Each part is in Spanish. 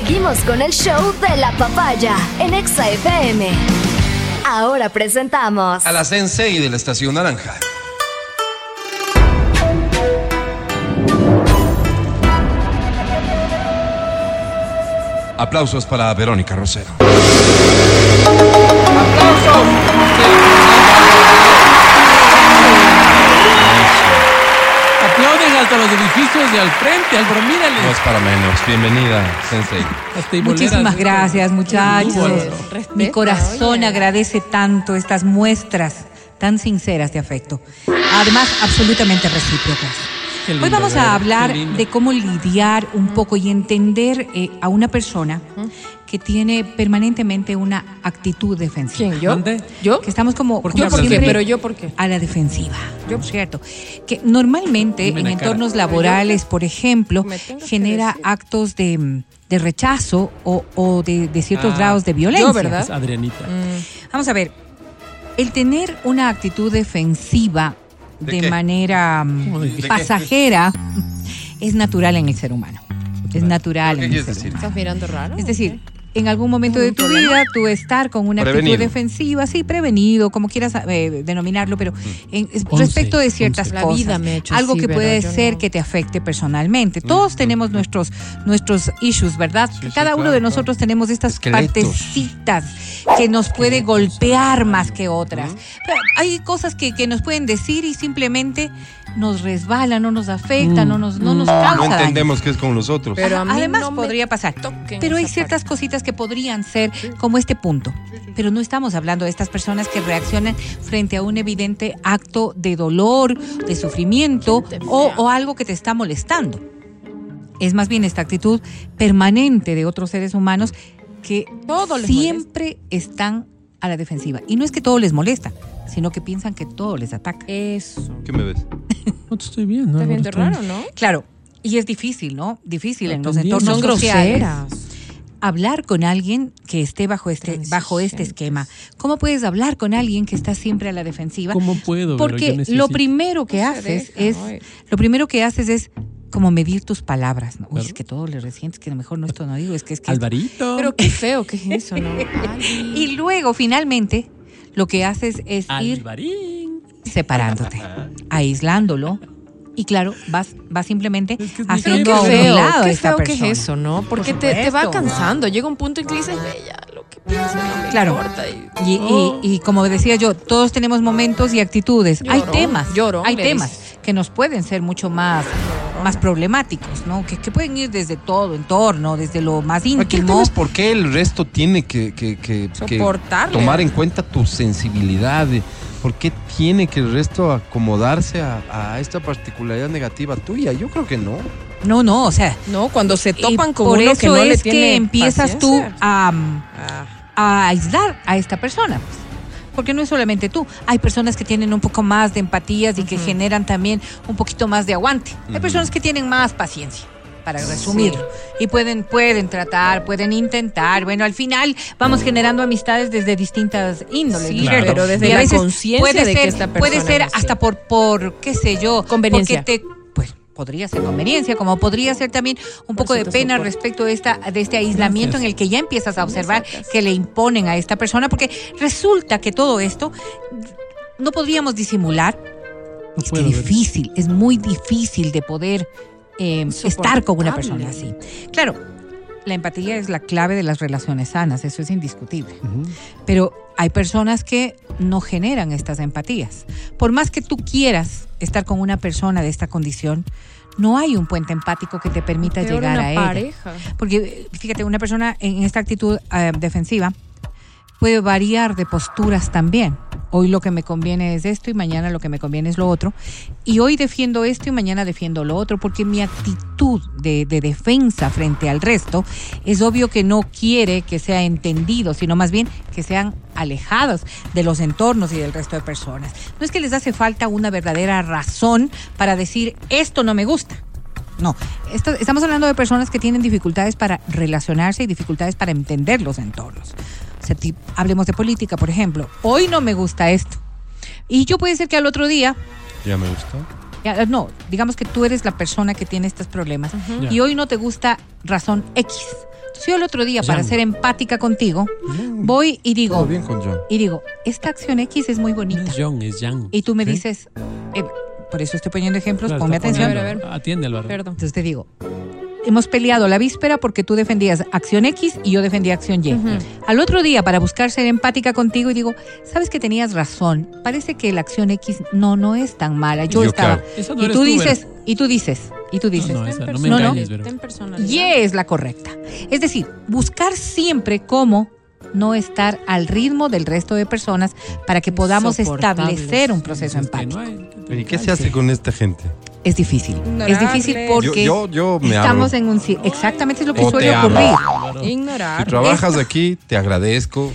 Seguimos con el show de la papaya en Exa FM. Ahora presentamos A la Sensei de la Estación Naranja. Aplausos para Verónica Rosero. Aplauden edificios de al frente, Álvaro, mírale. No es para menos. Bienvenida, Sensei. Muchísimas gracias, muchachos. Mi corazón agradece tanto estas muestras tan sinceras de afecto. Además, absolutamente recíprocas. Lindo, Hoy vamos a hablar de cómo lidiar un poco y entender eh, a una persona que tiene permanentemente una actitud defensiva. ¿Quién? ¿Yo? ¿Dónde? ¿Yo? Que estamos como, ¿Por qué de siempre mí? Pero yo, ¿por qué? a la defensiva. Yo, cierto. Que normalmente Dime en cara. entornos laborales, por ejemplo, genera actos de, de rechazo o, o de, de ciertos Ah. grados de violencia. Yo, ¿verdad? Es Adrianita. Vamos a ver. El tener una actitud defensiva ¿De de, qué? manera mm, ¿Cómo de qué? pasajera es natural en el ser humano. Es natural ¿Qué en el quieres ser decir? humano. ¿Estás mirando raro? Es decir, en algún momento de tu vida, tú estar con una Prevenido. actitud defensiva, sí, prevenido, como quieras eh, denominarlo, pero en- es- Once, respecto de ciertas once. La cosas, vida me ha hecho algo así, que puede ser no. que te afecte personalmente. Todos tenemos nuestros nuestros issues, ¿verdad? Sí, sí, Cada uno claro, de claro. nosotros tenemos estas Esqueletos. partecitas que nos puede golpear más que otras. Pero hay cosas que, que nos pueden decir y simplemente nos resbalan, no nos afectan, Mm. no nos, no nos causa No daño. entendemos qué es con nosotros. Pero a mí Además no podría pasar. Pero hay ciertas parte. cositas que podrían ser como este punto. Pero no estamos hablando de estas personas que reaccionan frente a un evidente acto de dolor, de sufrimiento o, algo que te está molestando. Es más bien esta actitud permanente de otros seres humanos que Todo siempre están a la defensiva. Y no es que todo les molesta, sino que piensan que todo les ataca. Eso. ¿Qué me ves? No te estoy viendo. Está Álvaro, viendo estoy- raro, ¿no? Claro, y es difícil, ¿no? Difícil en los entornos Son sociales. groseras. hablar con alguien que esté bajo este bajo este esquema. ¿Cómo puedes hablar con alguien que está siempre a la defensiva? ¿Cómo puedo? Porque lo primero que No haces deja, es lo primero que haces es como medir tus palabras. ¿no? Uy, es que todo le resientes, que a lo mejor no esto no digo, es que es que Alvarito. Pero qué feo que es eso, ¿no? Ay, y luego finalmente lo que haces es ir Alvarín. Separándote, aislándolo y claro, vas vas simplemente Es que es haciendo a un feo, lado qué esta feo que es eso, ¿no? Porque Por te, te va cansando. Llega un punto en que dices, "Ve, ya, lo que piensen no me Claro. importa. Y- Y, y- Oh. y como decía yo, todos tenemos momentos y actitudes. hay temas, llorón, hay temas dices. que nos pueden ser mucho más, más problemáticos, ¿no? Que, que pueden ir desde todo entorno, desde lo más Aquí íntimo. es por qué el resto tiene que, que- que- que tomar en cuenta tu sensibilidad. de ¿Por qué tiene que el resto acomodarse a, a esta particularidad negativa tuya? Yo creo que no. No, no, o sea, No, cuando se topan con por uno eso que no le es tiene que empiezas tú paciencia. a, Ah, a aislar a esta persona. pues. Porque no es solamente tú, hay personas que tienen un poco más de empatías y que generan también un poquito más de aguante. Hay personas que tienen más paciencia, para resumirlo. Y pueden, pueden tratar, pueden intentar. Bueno, al final vamos generando amistades desde distintas índoles. Sí, pero desde Y la conciencia puede de que ser- esta Puede persona ser es así. hasta por, por, qué sé yo, Conveniencia. porque te podría ser conveniencia, como podría ser también un poco de pena respecto de esta de este aislamiento en el que ya empiezas a observar que le imponen a esta persona, porque resulta que todo esto no podríamos disimular. No es ver. difícil, es muy difícil de poder eh, estar con una persona así. Claro, la empatía es la clave de las relaciones sanas, eso es indiscutible. Pero hay personas que no generan estas empatías. Por más que tú quieras estar con una persona de esta condición, no hay un puente empático que te permita peor llegar una a ella. pareja. Porque fíjate, una persona en esta actitud eh, defensiva puede variar de posturas también. Hoy lo que me conviene es esto y mañana lo que me conviene es lo otro. Y hoy defiendo esto y mañana defiendo lo otro, porque mi actitud de, de defensa frente al resto es obvio que no quiere que sea entendido, sino más bien que sean alejados de los entornos y del resto de personas. No es que les hace falta una verdadera razón para decir esto no me gusta. No, estamos hablando de personas que tienen dificultades para relacionarse y dificultades para entender los entornos. O sea, ti- hablemos de política, por ejemplo. Hoy no me gusta esto. Y yo puede ser que al otro día Ya me gustó. Ya, No, digamos que tú eres la persona que tiene estos problemas y hoy no te gusta razón X. Entonces yo el otro día, para ser empática contigo, voy y Todo digo, bien con John. y digo, esta acción X es muy No bonita. es John, es Jan. Y tú me ¿Sí? dices, eh, por eso estoy poniendo ejemplos, Claro, ponme atención. poniendo. A ver, a ver. Atiende, Álvaro. Perdón. Entonces te digo, hemos peleado la víspera porque tú defendías acción X y yo defendía acción Y. Al otro día, para buscar ser empática contigo, y digo, sabes que tenías razón, parece que la acción X no, no es tan mala. Yo, Yo, estaba... claro. No y tú dices, y tú dices, y tú dices, No, Ten esa, no me engañes, personalidad. Y es la correcta. Es decir, buscar siempre cómo no estar al ritmo del resto de personas para que podamos establecer un proceso empático. no ¿Y qué se hace con esta gente? Es difícil. Es difícil porque yo, yo me estamos abro. en un... Exactamente es lo que O suele ocurrir. Claro. Ignorar. Si trabajas aquí, te agradezco,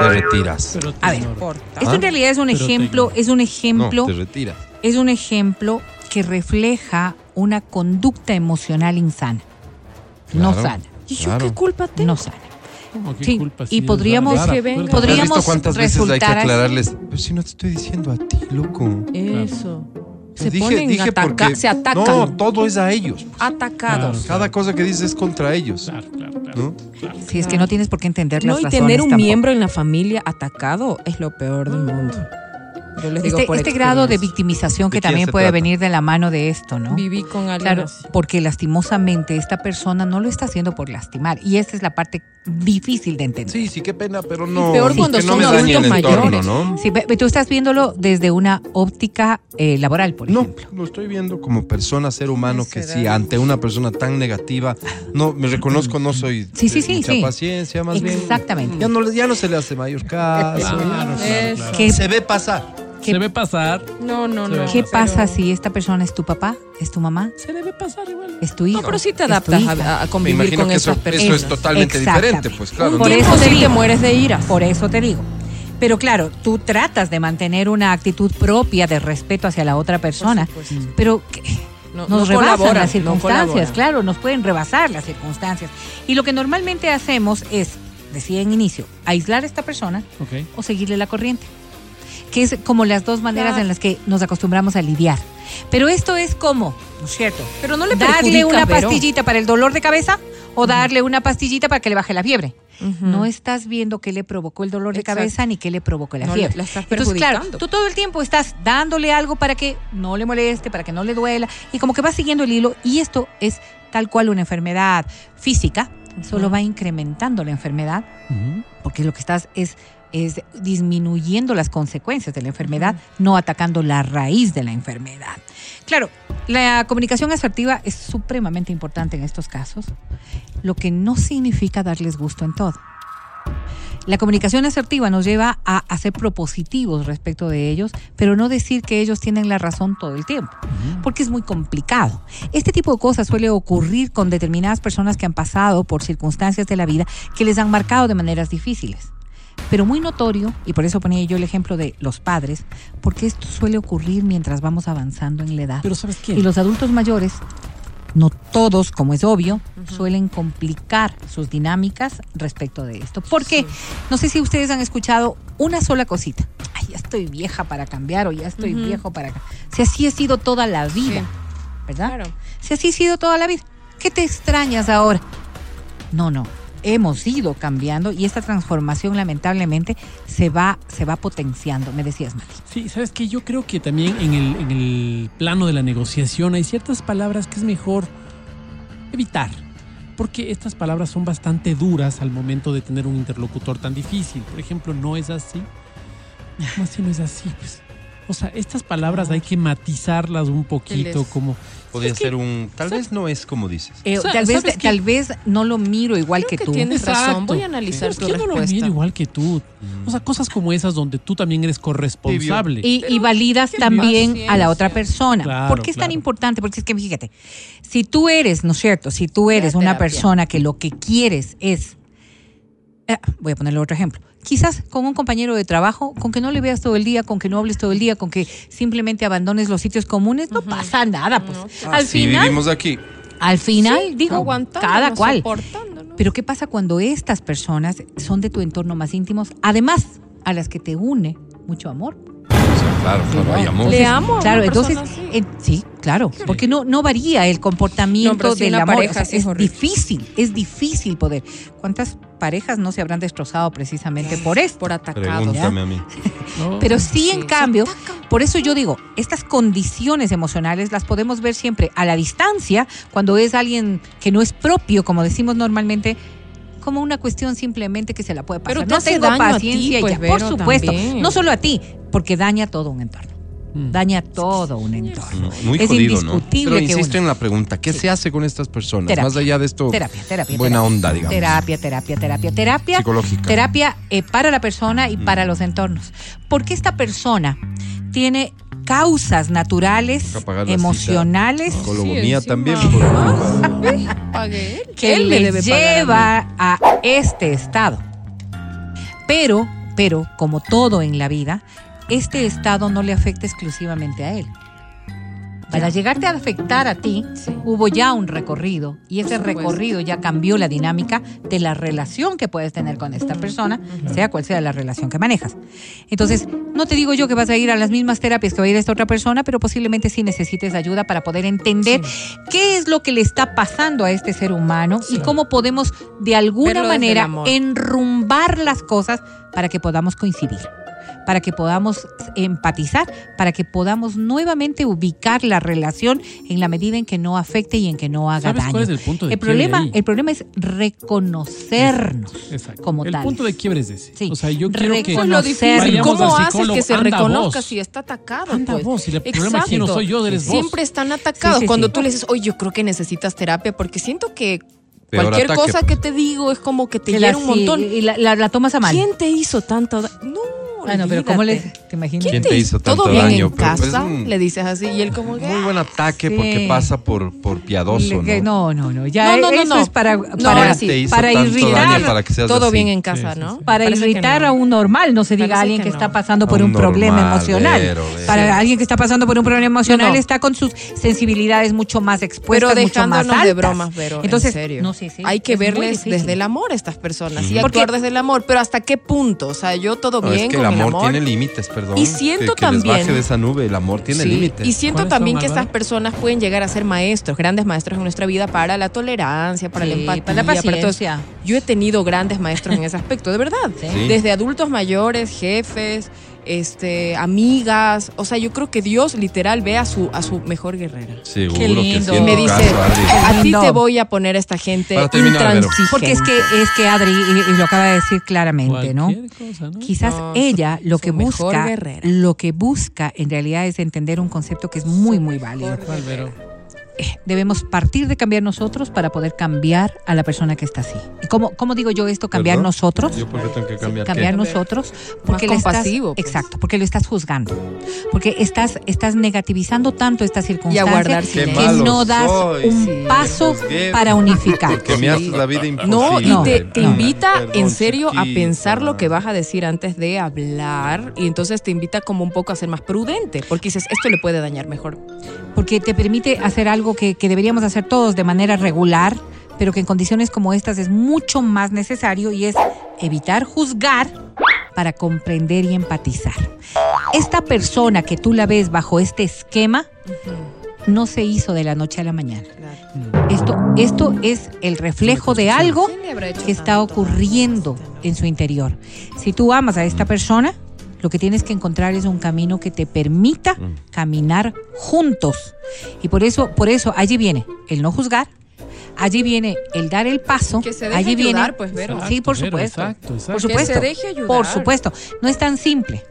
te retiras. Pero te A ver. Importa. Esto en ¿Ah? realidad es un Pero ejemplo, es un No, ejemplo, te retiras. es un ejemplo que refleja una conducta emocional insana. No sana. ¿Y yo Claro. qué culpa tengo? No sana. ¿Cómo? ¿Qué Sí, culpa? y podríamos-. Que venga. ¿Has Podríamos visto cuántas veces hay que así. aclararles? Pero si no te estoy diciendo a ti, loco. Eso. Se dije, ponen dije ataca- porque se atacan. no, todo es a ellos. Atacados. Claro. Cada cosa que dices es contra ellos, Claro, claro, claro. ¿no? claro. Si es que no tienes por qué entender las No, y tener un tampoco. miembro en la familia atacado es lo peor del mundo. Yo les digo Este, por este grado de victimización que ¿De quién también puede trata? venir de la mano de esto, ¿no? Viví con alguien Claro, así. porque lastimosamente esta persona no lo está haciendo por lastimar y esta es la parte difícil de entender. Sí, sí, qué pena, pero no. peor que cuando no son adultos entorno, mayores. ¿no? Sí, tú estás viéndolo desde una óptica eh, laboral, por No, ejemplo. lo estoy viendo como persona, ser humano, que da- si ante una persona tan negativa, no, me reconozco, no soy Sí, sí, de sí, mucha sí. paciencia, más bien. Exactamente. Ya no, le- ya no se le hace mayor caso. Claro, claro, claro. ¿Qué, Se ve pasar. ¿Qué- Se ve pasar. No, no, no. qué pero- pasa si esta persona es tu papá, es tu mamá, Se debe pasar igual. es tu hijo? No, pero sí te adaptas a, Me convivir imagino con que eso, esas personas. eso es totalmente diferente, pues claro. Por eso te sí te digo. mueres de ira. Por eso te digo. Pero claro, tú tratas de mantener una actitud propia de respeto hacia la otra persona, pero que No- nos no rebasan las circunstancias, claro, nos pueden rebasar las circunstancias. Y lo que normalmente hacemos es, decía en inicio, aislar a esta persona o seguirle la corriente. Que es como las dos maneras Claro. en las que nos acostumbramos a lidiar. Pero esto es como, ¿no es cierto? Pero no le darle perjudica, una pastillita para el dolor de cabeza o darle una pastillita para que le baje la fiebre. No estás viendo qué le provocó el dolor de Exacto. cabeza ni qué le provocó la No le- fiebre. la estás Entonces, claro, tú todo el tiempo estás dándole algo para que no le moleste, para que no le duela, y como que vas siguiendo el hilo, y esto es tal cual una enfermedad física, solo va incrementando la enfermedad, porque lo que estás es, es disminuyendo las consecuencias de la enfermedad, no atacando la raíz de la enfermedad. Claro, la comunicación asertiva es supremamente importante en estos casos, lo que no significa darles gusto en todo. La comunicación asertiva nos lleva a, a ser propositivos respecto de ellos, pero no decir que ellos tienen la razón todo el tiempo, porque es muy complicado. Este tipo de cosas suele ocurrir con determinadas personas que han pasado por circunstancias de la vida que les han marcado de maneras difíciles. Pero muy notorio, y por eso ponía yo el ejemplo de los padres, porque esto suele ocurrir mientras vamos avanzando en la edad. Pero ¿sabes qué? Y los adultos mayores, no todos, como es obvio, suelen complicar sus dinámicas respecto de esto. Porque no sé si ustedes han escuchado una sola cosita. Ay, ya estoy vieja para cambiar o ya estoy viejo para cambiar. Si así ha sido toda la vida, Sí. ¿verdad? Claro. Si así ha sido toda la vida, ¿qué te extrañas ahora? No, no. Hemos ido cambiando y esta transformación lamentablemente se va, se va potenciando. Me decías, Mati. Sí, sabes que yo creo que también en el, en el plano de la negociación hay ciertas palabras que es mejor evitar. Porque estas palabras son bastante duras al momento de tener un interlocutor tan difícil. Por ejemplo, no es así. ¿Cómo así no es así? Pues, o sea, estas palabras hay que matizarlas un poquito, como Podría Es que- ser un. Tal vez no es como dices. Eh, tal, vez, tal vez no lo miro igual Creo que, que tú. tienes razón. Exacto. Voy a analizar Pero es tu que yo no lo respuesta. miro igual que tú. O sea, cosas como esas donde tú también eres corresponsable. Y, y validas también a la otra persona. Claro, ¿Por qué es tan importante? Porque es que, fíjate, si tú eres, ¿no es cierto? Si tú eres una persona que lo que quieres es. eh, voy a ponerle otro ejemplo. Quizás con un compañero de trabajo, con que no le veas todo el día, con que no hables todo el día, con que simplemente abandones los sitios comunes, no pasa nada. Pues. No, al Así final, vivimos aquí. al final, digo, cada cual. Pero ¿qué pasa cuando estas personas son de tu entorno más íntimos, además a las que te une mucho amor? Claro, claro, hay amor. Le amo Claro, entonces, eh, sí, claro, porque no, no varía el No, comportamiento pero sí del amor. pareja O sea, sí es es difícil, es difícil poder. ¿Cuántas parejas no se habrán destrozado precisamente por esto? Por atacados. Pregúntame a mí. No, Pero sí, en cambio, por eso yo digo, estas condiciones emocionales las podemos ver siempre a la distancia, cuando es alguien que no es propio, como decimos normalmente, como una cuestión simplemente que se la puede pasar. Pero te no hace tengo daño a ti, paciencia y pues, ya. Vero, por supuesto, también. no solo a ti, porque daña todo un entorno. Mm. Daña todo un entorno. Mm, Muy es jodido, ¿no? indiscutible Pero que insisto uno- en la pregunta, ¿qué se hace con estas personas? Terapia. Más allá de esto, Terapia, terapia. buena terapia. onda, digamos. Terapia, terapia, terapia, terapia. Psicológica. Terapia eh, para la persona y para los entornos. Porque esta persona tiene causas naturales, emocionales, Colomía Sí, también. que Él le debe pagar a lleva a, este estado. Pero, pero, como todo en la vida, este estado no le afecta exclusivamente a él. Para llegarte a afectar a ti, Sí. hubo ya un recorrido y ese recorrido ya cambió la dinámica de la relación que puedes tener con esta persona, sea cual sea la relación que manejas. Entonces, no te digo yo que vas a ir a las mismas terapias que va a ir esta otra persona, pero posiblemente sí necesites ayuda para poder entender qué es lo que le está pasando a este ser humano y cómo podemos de alguna manera enrumbar las cosas para que podamos coincidir para que podamos empatizar, para que podamos nuevamente ubicar la relación en la medida en que no afecte y en que no haga ¿Sabes daño. cuál es el punto de el quiebre problema, ahí? el problema es reconocernos Exacto. como el tal. punto de quiebre es ese. Sí. O sea, yo quiero que es lo difícil. ¿Cómo haces que se anda reconozca vos. si está atacado? Anda pues? vos, y el problema aquí no soy yo, eres vos. Siempre están atacados. Sí, sí, Cuando sí. tú le dices, oye, yo creo que necesitas terapia, porque siento que Peor cualquier ataque, cosa pues. que te digo es como que te Que la- hiera un montón. y la, la- la tomas a mal. ¿Quién te hizo tanto daño? No, Bueno, pero ¿cómo le te imaginas? ¿Quién te hizo tanto ¿Todo bien daño? en Pero, pues, casa? un- Le dices así y él como que... Muy buen ataque Sí. porque pasa por, por piadoso, Le- ¿no? no, no, no, ya No, no, no, eso no. es para, No, para, sí. Irritar, daño para que seas Todo así. bien en casa, Sí, sí, ¿no? para Parece irritar no. a un normal, no se diga Parece a alguien que que, no. está pasando por un, un problema normal, emocional. vero, vero. Para Sí. alguien que está pasando por un problema emocional No, no. está con sus sensibilidades mucho más expuestas, Pero mucho más altas. de bromas, pero Entonces, en serio. no, sí, sí, Hay que verles desde el amor a estas personas y actuar Porque- desde el amor. Pero ¿hasta qué punto? O sea, yo todo bien es que con el amor, tiene límites, perdón. Y siento que, que les también- baje de esa nube, el amor tiene Sí, límites. Y siento ¿Cuáles también que estas personas pueden llegar a ser maestros, grandes maestros en nuestra vida para la tolerancia, para la Sí, empatía, para la paciencia. Yo he tenido grandes maestros en ese aspecto, de verdad. Sí. Desde adultos mayores, jefes, este, amigas. O sea, yo creo que Dios literal ve a su, a su mejor guerrera. Seguro Qué que sí, Me dice, caso, a ti te voy a poner a esta gente intransigente. Porque es que, es que Adri, y, y lo acaba de decir claramente, ¿no? Cualquier cosa, ¿no? Quizás No, ella lo que busca, guerrera. lo que busca en realidad es entender un concepto que es muy, muy válido. Debemos partir de cambiar nosotros para poder cambiar a la persona que está así. ¿Y ¿Cómo, cómo digo yo esto? Cambiar ¿Perdón? nosotros. Yo porque tengo que cambiar. cambiar ¿qué? nosotros porque Más le estás, compasivo, pues. exacto porque lo estás juzgando porque estás estás negativizando tanto esta circunstancia Qué que no das soy. un Sí. paso para unificar Porque me haces la vida imposible. No, y te, te no. invita Perdón, en serio a pensar lo que vas a decir antes de hablar y entonces te invita como un poco a ser más prudente porque dices, esto le puede dañar mejor. porque te permite hacer algo que, que deberíamos hacer todos de manera regular pero que en condiciones como estas es mucho más necesario y es evitar juzgar para comprender y empatizar. Esta persona que tú la ves bajo este esquema no se hizo de la noche a la mañana. Esto, esto es el reflejo de algo que está ocurriendo en su interior. Si tú amas a esta persona, lo que tienes que encontrar es un camino que te permita Mm. caminar juntos. Y por eso, por eso allí viene el no juzgar, allí viene el dar el paso, Que se deje allí viene ayudar, pues, Vero. Sí, por Exacto, Vero, supuesto. exacto, exacto. Por Que supuesto. se deje ayudar. Por supuesto, no es tan simple.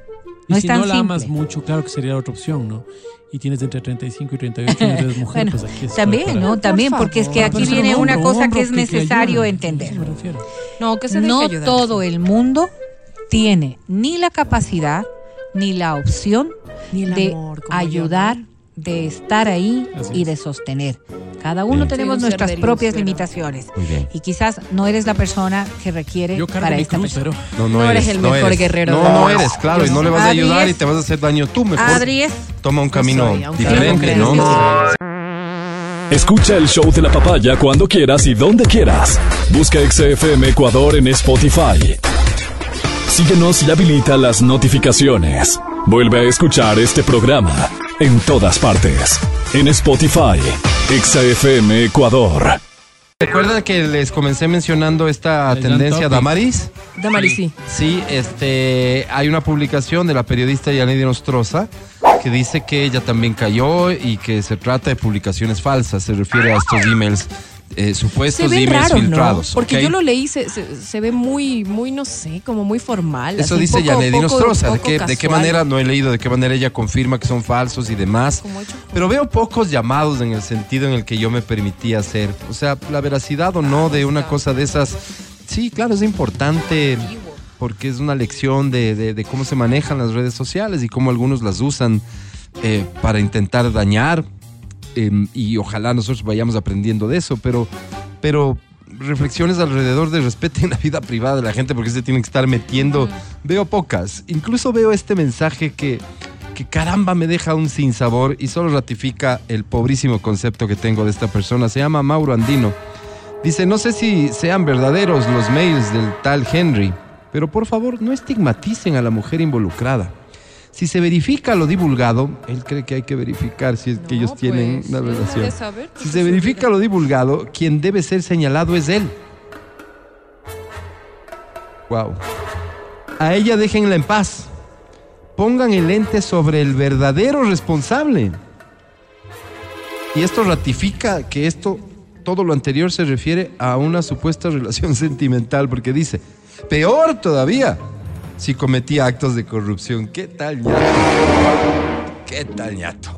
Y No es si tan no la simple. amas mucho, claro que sería otra opción, ¿no? Y tienes entre 35 y 38 años, eres mujer, Bueno, pues aquí también, para- ¿no? También, porque es que aquí viene un una hombro, cosa hombro que es que- que necesario ayuda. entender. No, que se deje No ayudar. todo el mundo tiene ni la capacidad ni la opción Ni el de amor, como yo, ayudar, de estar ahí Así y es. de sostener. Cada uno Bien. tenemos nuestras luz, propias pero- limitaciones. Muy bien. Y quizás no eres la persona que requiere Yo para mi esta cruz, persona. pero No, no, No eres, eres el no mejor eres. guerrero No, no eres, claro, y no le vas a ayudar y te vas a hacer daño tú. Mejor Adri es toma un camino soy, diferente, no Escucha el show de la papaya cuando quieras y donde quieras. Busca XFM Ecuador en Spotify. Síguenos y habilita las notificaciones. Vuelve a escuchar este programa en todas partes. En Spotify, ExaFM Ecuador. ¿Recuerdan que les comencé mencionando esta El tendencia. Damaris? Damari, sí. Sí, este, hay una publicación de la periodista Yanedi Nostroza que dice que ella también cayó y que se trata de publicaciones falsas. Se refiere a estos emails, eh, Se supuestos ve emails raro, ¿no? filtrados. Porque yo lo leí, se, se, se ve muy, muy, no sé, como muy formal. Eso dice poco- Yanedi poco- Nostroza. ¿De qué, ¿De qué manera? No he leído de qué manera ella confirma que son falsos y demás. Con- Pero veo pocos llamados en el sentido en el que yo me permitía hacer. O sea, la veracidad o no de una cosa de esas. Sí, claro, es importante porque es una lección de, de- de cómo se manejan las redes sociales y cómo algunos las usan eh, para intentar dañar. Eh, y ojalá nosotros vayamos aprendiendo de eso, pero, pero reflexiones alrededor de respeten la vida privada de la gente porque se tienen que estar metiendo. Veo pocas. Incluso veo este mensaje que, que caramba me deja un sinsabor y solo ratifica el pobrísimo concepto que tengo de esta persona. Se llama Mauro Andino. Dice, no sé si sean verdaderos los mails del tal Henry, pero por favor no estigmaticen a la mujer involucrada. Si se verifica lo divulgado, él cree que hay que verificar si es que No, ellos tienen pues, una sí, relación. saber, pues, Si se verifica lo divulgado, quien debe ser señalado es él. Wow. A ella déjenla en paz. Pongan el ente sobre el verdadero responsable. Y esto ratifica que esto, todo lo anterior se refiere a una supuesta relación sentimental, porque dice, peor todavía, si cometía actos de corrupción. ¿Qué tal, ñato? ¿Qué tal, ñato?